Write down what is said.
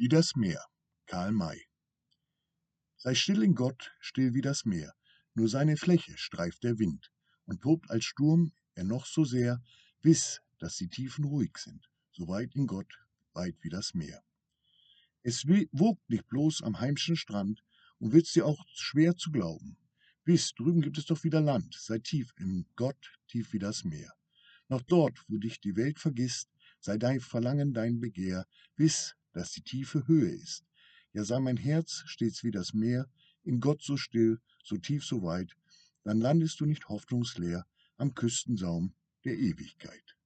Wie das Meer, Karl May. Sei still in Gott, still wie das Meer, nur seine Fläche streift der Wind, und tobt als Sturm er noch so sehr, wiss, dass die Tiefen ruhig sind, so weit in Gott, weit wie das Meer. Es wogt nicht bloß am heimschen Strand, und wird's dir auch schwer zu glauben. Wiss, drüben gibt es doch wieder Land, sei tief in Gott, tief wie das Meer. Noch dort, wo dich die Welt vergisst, sei dein Verlangen dein Begehr, wiss, dass die tiefe Höhe ist. Ja sei mein Herz stets wie das Meer, in Gott so still, so tief, so weit, dann landest du nicht hoffnungsleer am Küstensaum der Ewigkeit.